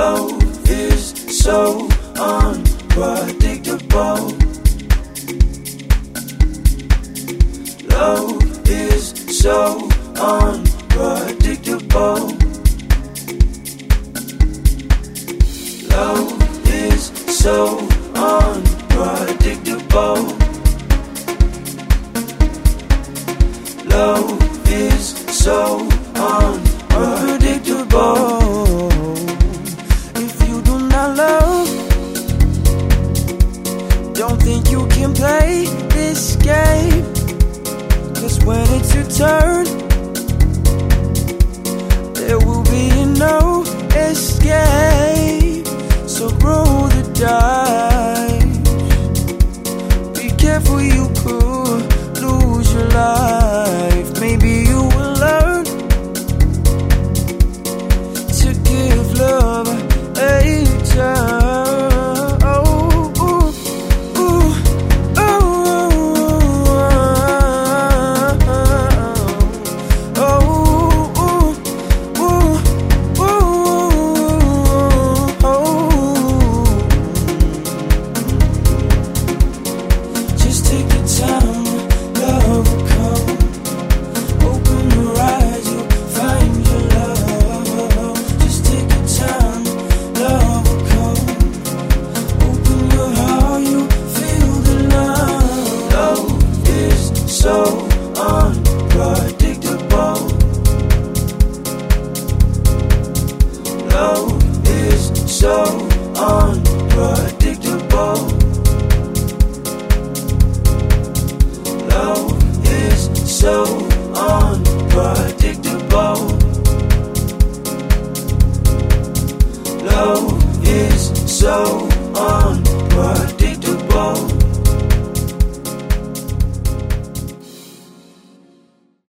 Love is so unpredictable. Love is so unpredictable. Love is so unpredictable. Love is so unpredictable. Love, don't think you can play this game. Cause when it's your turn, there will be no escape. So roll the dice. Be careful, you could so unpredictable. Love is so unpredictable. Love is so unpredictable. Love is so unpredictable.